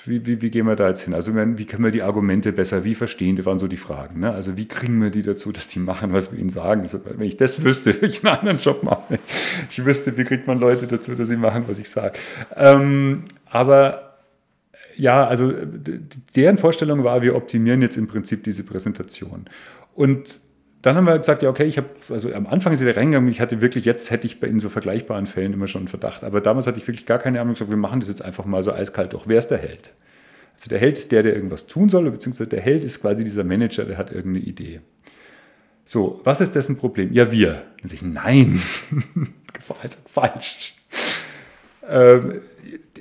wie, wie, wie, gehen wir da jetzt hin? Also wie können wir die Argumente besser, wie verstehen, das waren so die Fragen. Ne? Also wie kriegen wir die dazu, dass die machen, was wir ihnen sagen? Also, wenn ich das wüsste, [LAUGHS] würde ich einen anderen Job machen. Ich wüsste, wie kriegt man Leute dazu, dass sie machen, was ich sage. Ähm, aber ja, also deren Vorstellung war, wir optimieren jetzt im Prinzip diese Präsentation. Und dann haben wir gesagt, ja, okay, ich habe, also am Anfang ist er reingegangen, ich hatte wirklich, jetzt hätte ich in so vergleichbaren Fällen immer schon einen Verdacht. Aber damals hatte ich wirklich gar keine Ahnung, gesagt, wir machen das jetzt einfach mal so eiskalt durch. Wer ist der Held? Also der Held ist der, der irgendwas tun soll, beziehungsweise der Held ist quasi dieser Manager, der hat irgendeine Idee. So, was ist dessen Problem? Ja, wir. Dann sage ich, nein, [LAUGHS] falsch. Ähm,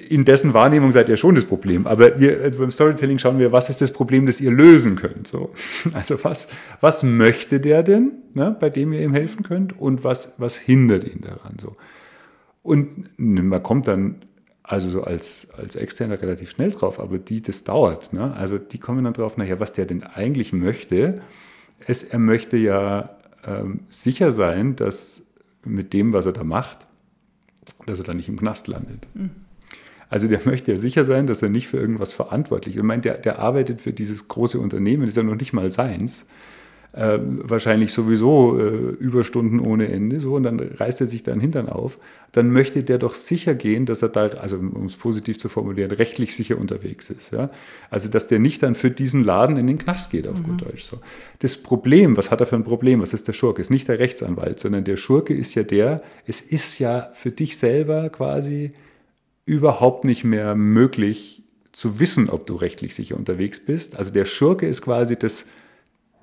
in dessen Wahrnehmung seid ihr schon das Problem. Aber wir, also beim Storytelling schauen wir, was ist das Problem, das ihr lösen könnt. So. [LAUGHS] Also was, was möchte der denn, ne, bei dem ihr ihm helfen könnt und was, was hindert ihn daran. So. Und man kommt dann also so als, als Externer relativ schnell drauf, aber die, das dauert. Ne? Also die kommen dann drauf, naja, was der denn eigentlich möchte, ist, er möchte ja ähm, sicher sein, dass mit dem, was er da macht, dass er da nicht im Knast landet. Mhm. Also der möchte ja sicher sein, dass er nicht für irgendwas verantwortlich ist. Ich meine, der, der arbeitet für dieses große Unternehmen, das ist ja noch nicht mal seins. Äh, wahrscheinlich sowieso äh, Überstunden ohne Ende, so, und dann reißt er sich da den Hintern auf, dann möchte der doch sicher gehen, dass er da, also um es positiv zu formulieren, rechtlich sicher unterwegs ist. Ja? Also, dass der nicht dann für diesen Laden in den Knast geht, auf mhm. gut Deutsch. So. Das Problem, was hat er für ein Problem? Was ist der Schurke? Ist nicht der Rechtsanwalt, sondern der Schurke ist ja der, es ist ja für dich selber quasi überhaupt nicht mehr möglich zu wissen, ob du rechtlich sicher unterwegs bist. Also der Schurke ist quasi das,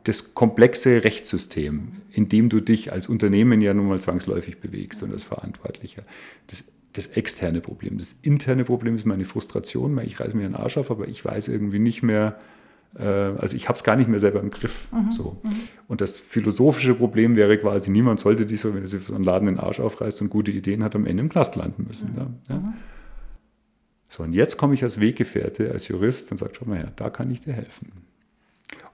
das komplexe Rechtssystem, in dem du dich als Unternehmen ja nun mal zwangsläufig bewegst und als Verantwortlicher. Das, das externe Problem. Das interne Problem ist meine Frustration, weil ich reiße mir den Arsch auf, aber ich weiß irgendwie nicht mehr, äh, also ich habe es gar nicht mehr selber im Griff. Mhm. So. Mhm. Und das philosophische Problem wäre quasi, niemand sollte dich so, wenn er sich so einen Laden den Arsch aufreißt und gute Ideen hat, am Ende im Knast landen müssen. Mhm. Ja. Mhm. So, und jetzt komme ich als Weggefährte, als Jurist und sage, schau mal her, da kann ich dir helfen.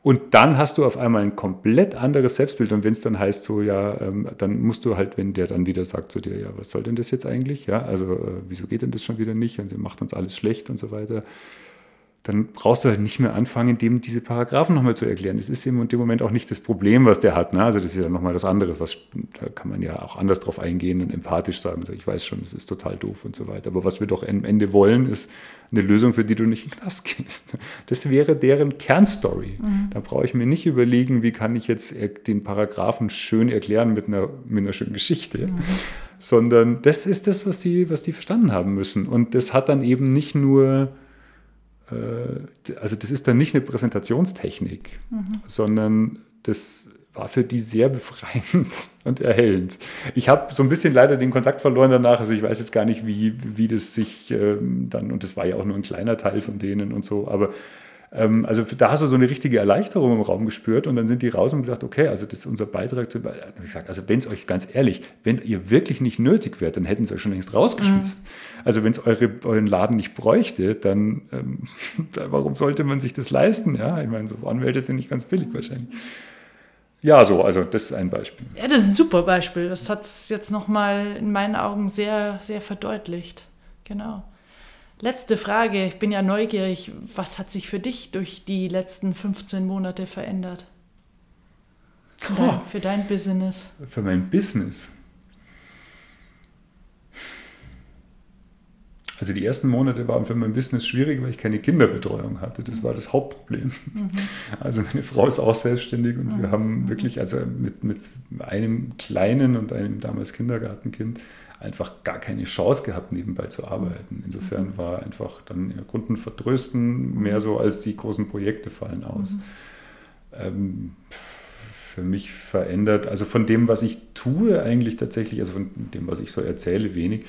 Und dann hast du auf einmal ein komplett anderes Selbstbild. Und wenn es dann heißt, so, ja, ähm, dann musst du halt, wenn der dann wieder sagt zu dir, ja, was soll denn das jetzt eigentlich? Ja, also, äh, wieso geht denn das schon wieder nicht? Und sie macht uns alles schlecht und so weiter dann brauchst du halt nicht mehr anfangen, dem diese Paragraphen nochmal zu erklären. Das ist in dem Moment auch nicht das Problem, was der hat. Ne? Also das ist ja nochmal das andere. Was, da kann man ja auch anders drauf eingehen und empathisch sagen. Ich weiß schon, das ist total doof und so weiter. Aber was wir doch am Ende wollen, ist eine Lösung, für die du nicht in den Knast gehst. Das wäre deren Kernstory. Mhm. Da brauche ich mir nicht überlegen, wie kann ich jetzt den Paragraphen schön erklären mit einer, mit einer schönen Geschichte. Mhm. Sondern das ist das, was die, was die verstanden haben müssen. Und das hat dann eben nicht nur also das ist dann nicht eine Präsentationstechnik, mhm. sondern das war für die sehr befreiend [LAUGHS] und erhellend. Ich habe so ein bisschen leider den Kontakt verloren danach, also ich weiß jetzt gar nicht, wie, wie das sich ähm, dann, und das war ja auch nur ein kleiner Teil von denen und so, aber ähm, also da hast du so eine richtige Erleichterung im Raum gespürt und dann sind die raus und gedacht, okay, also das ist unser Beitrag zu. Ich gesagt, also wenn es euch ganz ehrlich, wenn ihr wirklich nicht nötig wärt, dann hätten sie euch schon längst rausgeschmissen. Mhm. Also wenn es euren Laden nicht bräuchte, dann ähm, [LAUGHS] warum sollte man sich das leisten? Ja, ich meine, so Anwälte sind nicht ganz billig wahrscheinlich. Ja, so, also das ist ein Beispiel. Ja, das ist ein super Beispiel. Das hat es jetzt nochmal in meinen Augen sehr, sehr verdeutlicht. Genau. Letzte Frage, ich bin ja neugierig. Was hat sich für dich durch die letzten 15 Monate verändert? Für dein, für dein Business? Für mein Business? Also die ersten Monate waren für mein Business schwierig, weil ich keine Kinderbetreuung hatte. Das war das Hauptproblem. Mhm. Also meine Frau ist auch selbstständig und mhm. wir haben wirklich, also mit, mit einem kleinen und einem damals Kindergartenkind, einfach gar keine Chance gehabt, nebenbei zu arbeiten. Insofern mhm. war einfach dann Kunden vertrösten mehr so als die großen Projekte fallen aus. Mhm. Ähm, für mich verändert, also von dem, was ich tue, eigentlich tatsächlich, also von dem, was ich so erzähle, wenig.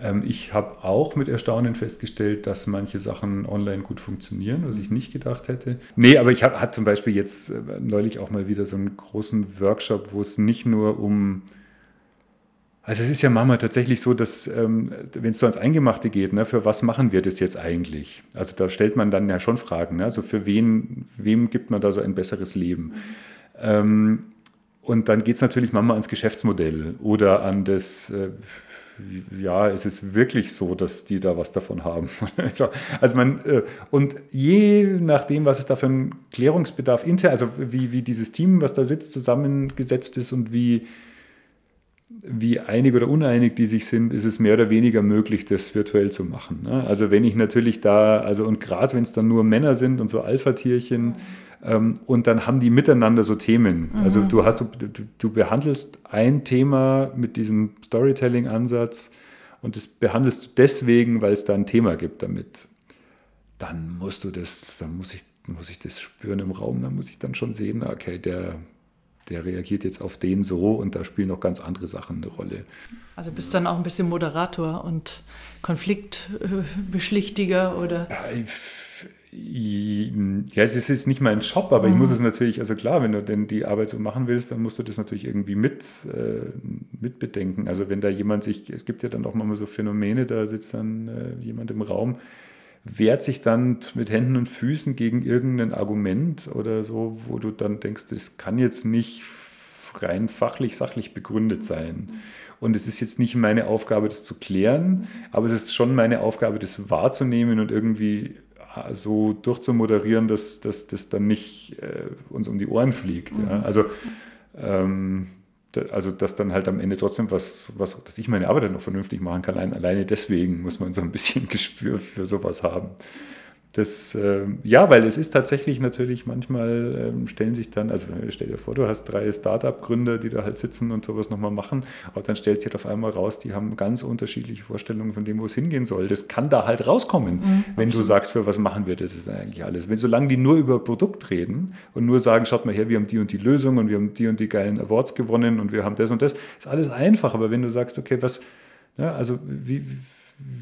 Ähm, ich habe auch mit Erstaunen festgestellt, dass manche Sachen online gut funktionieren, was ich mhm. nicht gedacht hätte. Nee, aber ich hatte zum Beispiel jetzt äh, neulich auch mal wieder so einen großen Workshop, wo es nicht nur um also es ist ja manchmal tatsächlich so, dass ähm, wenn es so ans Eingemachte geht, ne, für was machen wir das jetzt eigentlich? Also da stellt man dann ja schon Fragen. Ne? Also für wen, wem gibt man da so ein besseres Leben? Ähm, und dann geht es natürlich manchmal ans Geschäftsmodell oder an das, äh, ja, es ist wirklich so, dass die da was davon haben. [LAUGHS] also man, äh, und je nachdem, was es da für ein Klärungsbedarf intern, also wie, wie dieses Team, was da sitzt, zusammengesetzt ist und wie wie einig oder uneinig die sich sind, ist es mehr oder weniger möglich, das virtuell zu machen. Ne? Also wenn ich natürlich da, also und gerade wenn es dann nur Männer sind und so Alpha-Tierchen, Ähm, und dann haben die miteinander so Themen. Mhm. Also du hast, du, du behandelst ein Thema mit diesem Storytelling-Ansatz und das behandelst du deswegen, weil es da ein Thema gibt damit. Dann musst du das, dann muss ich, muss ich das spüren im Raum, dann muss ich dann schon sehen, okay, der, der reagiert jetzt auf den so und da spielen noch ganz andere Sachen eine Rolle. Also bist dann auch ein bisschen Moderator und Konfliktbeschlichtiger oder? Ja, es ist jetzt nicht mein Job, aber mhm. ich muss es natürlich, also klar, wenn du denn die Arbeit so machen willst, dann musst du das natürlich irgendwie mit, äh, mit bedenken. Also wenn da jemand sich, es gibt ja dann auch mal so Phänomene, da sitzt dann äh, jemand im Raum, wehrt sich dann mit Händen und Füßen gegen irgendein Argument oder so, wo du dann denkst, das kann jetzt nicht rein fachlich, sachlich begründet sein. Und es ist jetzt nicht meine Aufgabe, das zu klären, aber es ist schon meine Aufgabe, das wahrzunehmen und irgendwie äh, so durchzumoderieren, dass das dann nicht äh, uns um die Ohren fliegt. Mhm. Ja? Also, ähm, also, dass dann halt am Ende trotzdem was, was, dass ich meine Arbeit dann noch vernünftig machen kann. Alleine deswegen muss man so ein bisschen [LAUGHS] Gespür für sowas haben. Das, äh, ja, weil es ist tatsächlich natürlich manchmal ähm, stellen sich dann, also stell dir vor, du hast drei Startup-Gründer, die da halt sitzen und sowas nochmal machen, aber dann stellt sich halt auf einmal raus, die haben ganz unterschiedliche Vorstellungen von dem, wo es hingehen soll. Das kann da halt rauskommen, mhm, wenn absolut. du sagst, für was machen wir das, ist eigentlich alles. Wenn solange die nur über Produkt reden und nur sagen, schaut mal her, wir haben die und die Lösung und wir haben die und die geilen Awards gewonnen und wir haben das und das, ist alles einfach. Aber wenn du sagst, okay, was, ja, also wie wie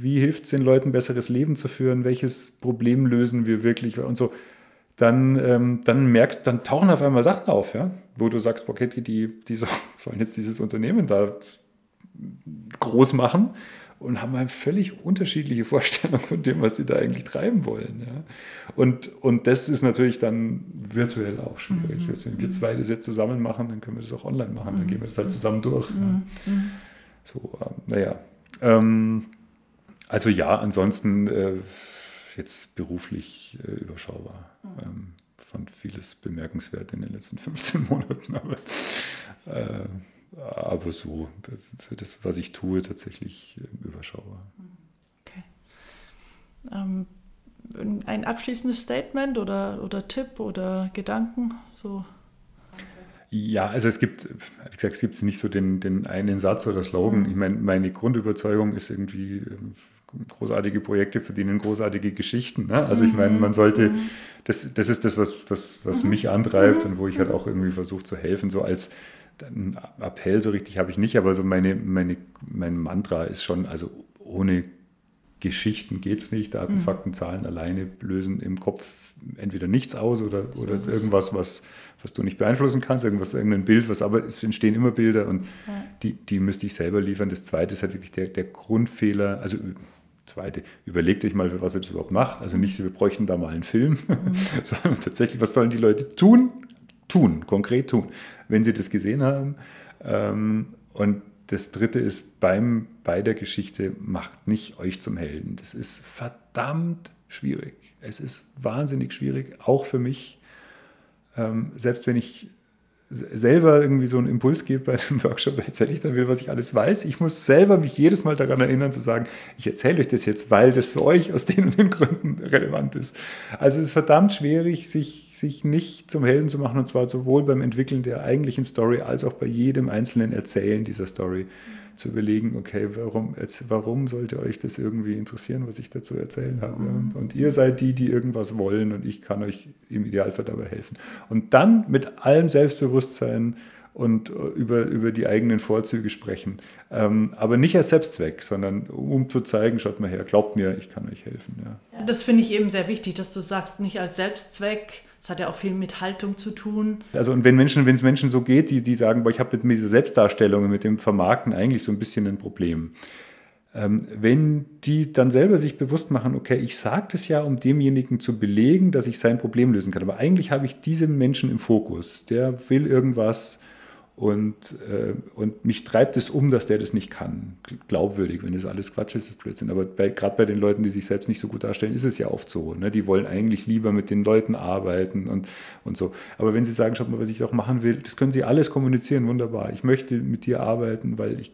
hilft es den Leuten, besseres Leben zu führen, welches Problem lösen wir wirklich und so, dann, ähm, dann merkst, dann tauchen auf einmal Sachen auf, ja, wo du sagst, okay, die, die [LAUGHS] sollen jetzt dieses Unternehmen da groß machen und haben eine völlig unterschiedliche Vorstellung von dem, was sie da eigentlich treiben wollen. Ja. Und, und das ist natürlich dann virtuell auch schwierig. Mhm. Wenn wir zwei das jetzt zusammen machen, dann können wir das auch online machen, dann gehen wir das halt zusammen durch. Mhm. Ja. So, äh, naja. Ähm, also ja, ansonsten äh, jetzt beruflich äh, überschaubar. Mhm. Ähm, fand vieles bemerkenswert in den letzten [LAUGHS] 15 Monaten, aber, äh, aber so für das, was ich tue, tatsächlich äh, überschaubar. Okay. Ähm, ein abschließendes Statement oder, oder Tipp oder Gedanken? So. Ja, also es gibt, wie gesagt, es gibt nicht so den, den einen Satz oder Slogan. Mhm. Ich meine, meine Grundüberzeugung ist irgendwie, ähm, großartige Projekte verdienen großartige Geschichten. Ne? Also ich meine, man sollte, mhm. das, das ist das, was, was, was mhm. mich antreibt und wo ich halt auch irgendwie versuche zu helfen, so als ein Appell so richtig habe ich nicht, aber so meine, meine, mein Mantra ist schon, also ohne Geschichten geht es nicht. Daten, mhm. Fakten, Zahlen alleine lösen im Kopf entweder nichts aus oder, oder irgendwas, was, was du nicht beeinflussen kannst, irgendwas, irgendein Bild, was aber es entstehen immer Bilder und ja. die, die müsste ich selber liefern. Das zweite ist halt wirklich der, der Grundfehler, also Zweite, überlegt euch mal, für was ihr das überhaupt macht. Also nicht, wir bräuchten da mal einen Film, mhm. [LAUGHS] sondern tatsächlich, was sollen die Leute tun? Tun, konkret tun, wenn sie das gesehen haben. Ähm, und das Dritte ist, beim, bei der Geschichte macht nicht euch zum Helden. Das ist verdammt schwierig. Es ist wahnsinnig schwierig, auch für mich. Ähm, selbst wenn ich selber irgendwie so einen Impuls gebe bei dem Workshop, erzähle ich dann wieder, was ich alles weiß. Ich muss selber mich jedes Mal daran erinnern zu sagen, ich erzähle euch das jetzt, weil das für euch aus den und den Gründen relevant ist. Also es ist verdammt schwierig, sich, sich nicht zum Helden zu machen und zwar sowohl beim Entwickeln der eigentlichen Story als auch bei jedem einzelnen Erzählen dieser Story. Zu überlegen, okay, warum, warum sollte euch das irgendwie interessieren, was ich dazu erzählen habe? Mhm. Und ihr seid die, die irgendwas wollen und ich kann euch im Idealfall dabei helfen. Und dann mit allem Selbstbewusstsein und äh, über, über die eigenen Vorzüge sprechen. Ähm, aber nicht als Selbstzweck, sondern um zu zeigen, schaut mal her, glaubt mir, ich kann euch helfen. Ja. Das finde ich eben sehr wichtig, dass du sagst, nicht als Selbstzweck, das hat ja auch viel mit Haltung zu tun. Also und wenn Menschen, wenn es Menschen so geht, die, die sagen, boah, ich habe mit dieser Selbstdarstellung, mit dem Vermarkten eigentlich so ein bisschen ein Problem. Ähm, wenn die dann selber sich bewusst machen, okay, ich sage das ja, um demjenigen zu belegen, dass ich sein Problem lösen kann. Aber eigentlich habe ich diesen Menschen im Fokus. Der will irgendwas, und, äh, und mich treibt es um, dass der das nicht kann. Glaubwürdig, wenn das alles Quatsch ist, ist Blödsinn. Aber gerade bei den Leuten, die sich selbst nicht so gut darstellen, ist es ja oft so. Ne? Die wollen eigentlich lieber mit den Leuten arbeiten und, und so. Aber wenn sie sagen, schaut mal, was ich doch machen will, das können sie alles kommunizieren, wunderbar. Ich möchte mit dir arbeiten, weil ich,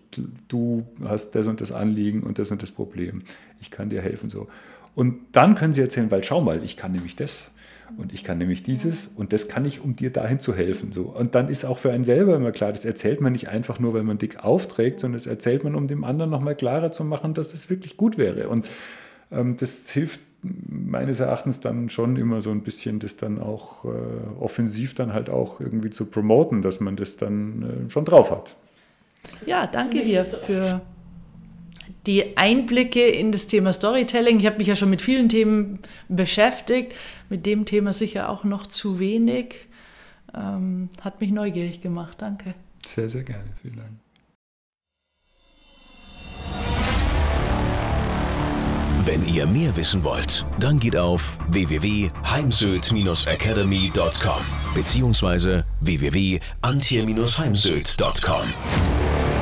du hast das und das Anliegen und das und das Problem. Ich kann dir helfen so. Und dann können sie erzählen, weil schau mal, ich kann nämlich das Und ich kann nämlich dieses und das kann ich, um dir dahin zu helfen. So. Und dann ist auch für einen selber immer klar, das erzählt man nicht einfach nur, weil man dick aufträgt, sondern das erzählt man, um dem anderen nochmal klarer zu machen, dass es wirklich gut wäre. Und ähm, das hilft meines Erachtens dann schon immer so ein bisschen, das dann auch äh, offensiv dann halt auch irgendwie zu promoten, dass man das dann äh, schon drauf hat. Ja, danke dir für die Einblicke in das Thema Storytelling. Ich habe mich ja schon mit vielen Themen beschäftigt, mit dem Thema sicher auch noch zu wenig. Ähm, hat mich neugierig gemacht. Danke. Sehr, sehr gerne. Vielen Dank. Wenn ihr mehr wissen wollt, dann geht auf www.heimsöd-academy.com bzw. www.antje-heimsöd.com.